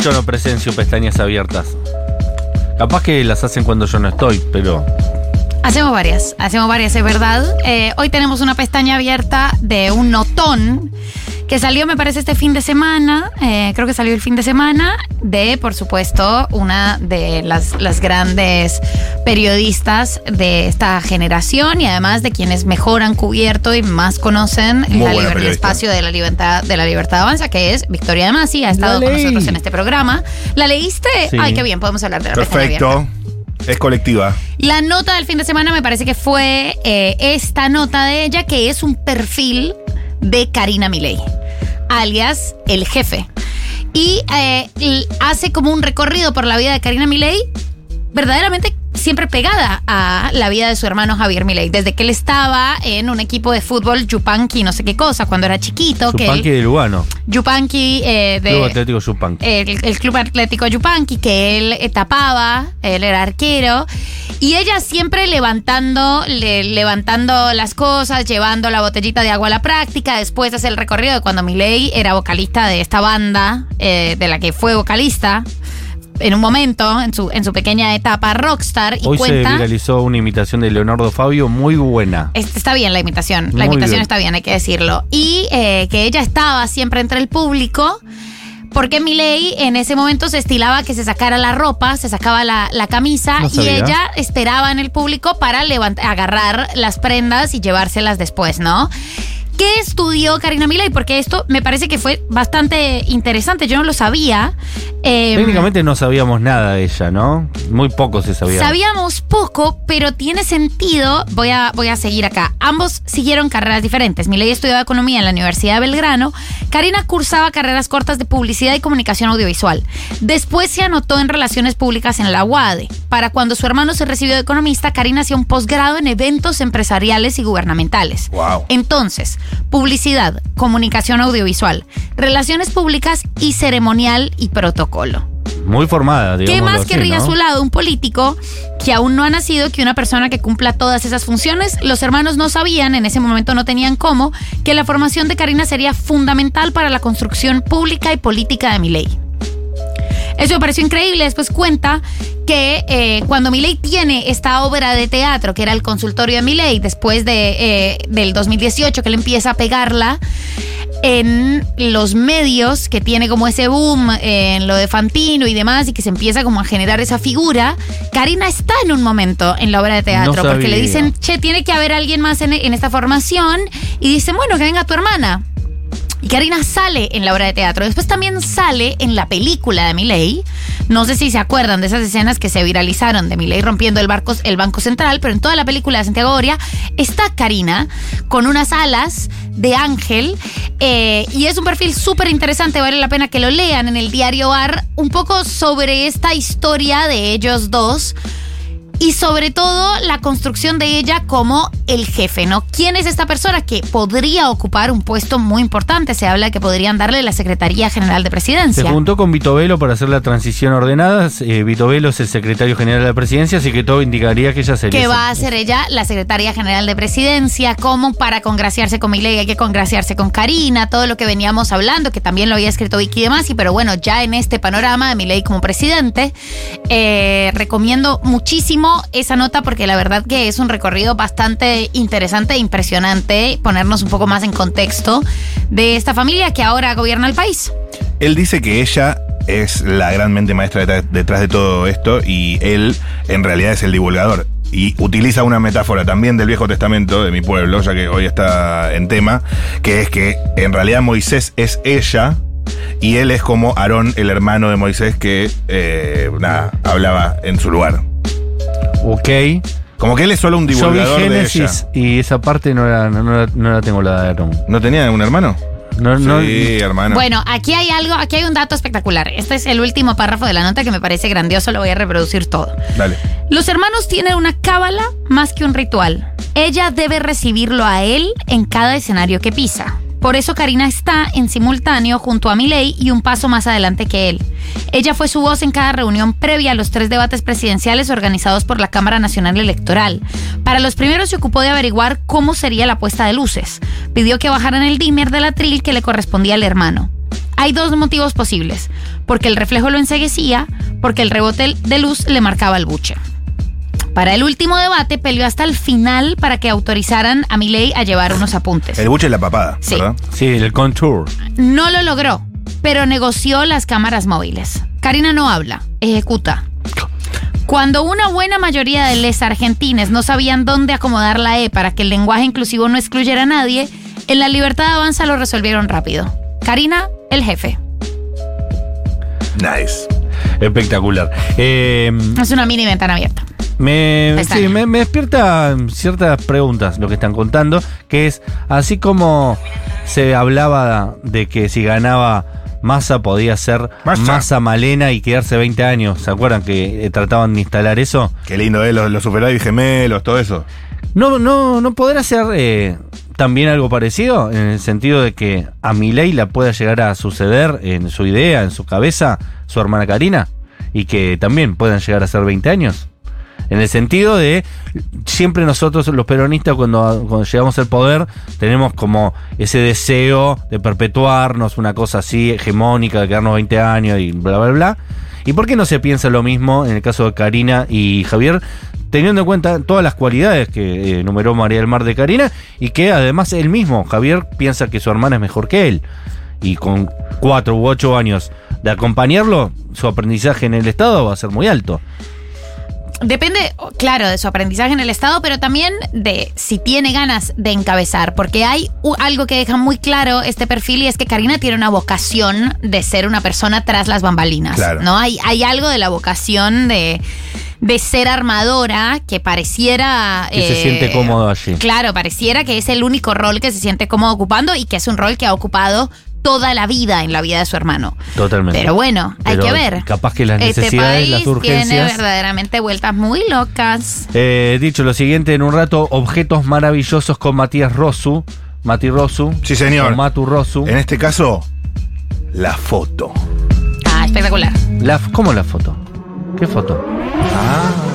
mucho no presencio pestañas abiertas. Capaz que las hacen cuando yo no estoy, pero. Hacemos varias, hacemos varias, es verdad. Eh, hoy tenemos una pestaña abierta de un notón que salió, me parece, este fin de semana, eh, creo que salió el fin de semana, de, por supuesto, una de las, las grandes periodistas de esta generación y además de quienes mejor han cubierto y más conocen la liber- el espacio de la libertad de la libertad avanza, que es Victoria de Masi, ha estado con nosotros en este programa. ¿La leíste? Sí. Ay, qué bien, podemos hablar de la. Perfecto. Es colectiva. La nota del fin de semana me parece que fue eh, esta nota de ella, que es un perfil de Karina Milei, alias el jefe. Y eh, hace como un recorrido por la vida de Karina Milei, verdaderamente siempre pegada a la vida de su hermano Javier Milei. Desde que él estaba en un equipo de fútbol, Yupanqui, no sé qué cosa, cuando era chiquito, él- de Lugano. Yupanqui eh, de Club Atlético Chupanqui. el, el Club Atlético Yupanqui, que él eh, tapaba, él era arquero, y ella siempre levantando, le- levantando las cosas, llevando la botellita de agua a la práctica, después hace el recorrido de cuando Milei era vocalista de esta banda, eh, de la que fue vocalista. En un momento, en su, en su pequeña etapa rockstar, y Hoy se viralizó una imitación de Leonardo Fabio muy buena. Es- Está bien la imitación, la Muy imitación bien. está bien, hay que decirlo. Y eh, que ella estaba siempre entre el público. Porque Milei en ese momento se estilaba que se sacara la ropa, se sacaba la, la camisa No y ella esperaba en el público para levant- agarrar las prendas y llevárselas después, ¿no? ¿Qué estudió Karina Milei? Porque esto me parece que fue bastante interesante, yo no lo sabía. Eh, Técnicamente no sabíamos nada de ella, ¿no? Muy poco se sabía. Sabíamos poco, pero tiene sentido. Voy a, voy a seguir acá. Ambos siguieron carreras diferentes. Milei estudiaba economía en la Universidad de Belgrano. Karina cursaba carreras cortas de publicidad y comunicación audiovisual. Después se anotó en relaciones públicas en la UADE. Para cuando su hermano se recibió de economista, Karina hacía un posgrado en eventos empresariales y gubernamentales. Wow. Entonces, publicidad, comunicación audiovisual, relaciones públicas y ceremonial y protocolo. Muy formada, digamos. ¿Qué más querría a su lado un político que aún no ha nacido que una persona que cumpla todas esas funciones? Los hermanos no sabían, en ese momento no tenían cómo, que la formación de Karina sería fundamental para la construcción pública y política de mi ley. Eso me pareció increíble. Después cuenta que eh, cuando Milei tiene esta obra de teatro, que era el consultorio de Milei, después de, eh, del 2018, que él empieza a pegarla en los medios, que tiene como ese boom eh, en lo de Fantino y demás, y que se empieza como a generar esa figura, Karina está en un momento en la obra de teatro, No porque le dicen, che, tiene que haber alguien más en, en esta formación, y dicen, bueno, que venga tu hermana. Y Karina sale en la obra de teatro. Después también sale en la película de Miley. No sé si se acuerdan de esas escenas que se viralizaron de Miley rompiendo el, barco, Banco Central, pero en toda la película de Santiago está Karina con unas alas de ángel. eh, y es un perfil súper interesante, vale la pena que lo lean en el diario AR, un poco sobre esta historia de ellos dos y sobre todo la construcción de ella como el jefe, ¿no? ¿Quién es esta persona que podría ocupar un puesto muy importante? Se habla que podrían darle la Secretaría General de Se Presidencia. juntó con Vito Velo para hacer la transición ordenada. Eh, Vito Velo es el secretario general de la presidencia, así que todo indicaría que ella sería. Que va a ser ella la Secretaria General de Presidencia, como para congraciarse con Milei hay que congraciarse con Karina, todo lo que veníamos hablando, que también lo había escrito Vicky de Masi, pero bueno, ya en este panorama de Milei como presidente, eh, recomiendo muchísimo esa nota porque la verdad que es un recorrido bastante interesante e impresionante, ponernos un poco más en contexto de esta familia que ahora gobierna el país. Él dice que ella es la gran mente maestra detrás, de todo esto y él en realidad es el divulgador. Y utiliza una metáfora también del Viejo Testamento de mi pueblo, ya que hoy está en tema, que es que en realidad Moisés es ella y él es como Aarón, el hermano de Moisés, que eh, nada, hablaba en su lugar. Ok. Como que él es solo un Yo vi divulgador de Génesis ella. y esa parte no la, no, la- no la tengo la de Aaron. ¿No tenía un hermano? No, no, sí, hermano. Bueno, aquí hay algo, aquí hay un dato espectacular. Este es el último párrafo de la nota que me parece grandioso, lo voy a reproducir todo. Dale. Los hermanos tienen una cábala más que un ritual. Ella debe recibirlo a él en cada escenario que pisa. Por eso Karina está en simultáneo junto a Milei y un paso más adelante que él. Ella fue su voz en cada reunión previa a los tres debates presidenciales organizados por la Cámara Nacional Electoral. Para los primeros se ocupó de averiguar cómo sería la puesta de luces. Pidió que bajaran el dimmer del atril que le correspondía al hermano. Hay dos motivos posibles. Porque el reflejo lo enseguecía, porque el rebote de luz le marcaba el buche. Para el último debate peleó hasta el final para que autorizaran a Milei a llevar unos apuntes. El buche es la papada, Sí. ¿verdad? Sí, el contour. No lo logró, pero negoció las cámaras móviles. Karina no habla, ejecuta. Cuando una buena mayoría de les argentines no sabían dónde acomodar la E para que el lenguaje inclusivo no excluyera a nadie, en la libertad avanza lo resolvieron rápido. Karina, el jefe. Nice. Espectacular. Eh, Es una mini ventana abierta. Me, sí, me, me despierta ciertas preguntas lo que están contando, que es, así como se hablaba de que si ganaba Massa podía ser Massa. Massa Malena y quedarse 20 años, ¿se acuerdan que eh, trataban de instalar eso? Qué lindo, ¿eh? Los, los superávit gemelos, todo eso. ¿No, no, no podrá ser eh, también algo parecido? En el sentido de que a Milei la pueda llegar a suceder en su idea, en su cabeza, su hermana Karina. Y que también puedan llegar a ser 20 años. En el sentido de, siempre nosotros los peronistas cuando, llegamos al poder tenemos como ese deseo de perpetuarnos, una cosa así hegemónica, de quedarnos 20 años y bla, bla, bla. ¿Y por qué no se piensa lo mismo en el caso de Karina y Javier? Teniendo en cuenta todas las cualidades que eh, enumeró María del Mar de Karina y que además él mismo, Javier, piensa que su hermana es mejor que él. Y con cuatro u ocho años de acompañarlo, su aprendizaje en el Estado va a ser muy alto. Depende, claro, de su aprendizaje en el Estado, pero también de si tiene ganas de encabezar, porque hay algo que deja muy claro este perfil y es que Karina tiene una vocación de ser una persona tras las bambalinas. Claro. ¿no? Hay, hay algo de la vocación de, de ser armadora que pareciera... Que se siente cómodo allí. Claro, pareciera que es el único rol que se siente cómodo ocupando y que es un rol que ha ocupado toda la vida en la vida de su hermano. Totalmente. Pero bueno, hay que ver. capaz que las este necesidades, país las tiene verdaderamente vueltas muy locas. Eh, dicho lo siguiente, en un rato, objetos maravillosos con Matías Rosu. Mati Rosu. Sí, señor. O Matu Rosu. En este caso, la foto. Ah, espectacular. La, ¿Cómo la foto? ¿Qué foto? Ah.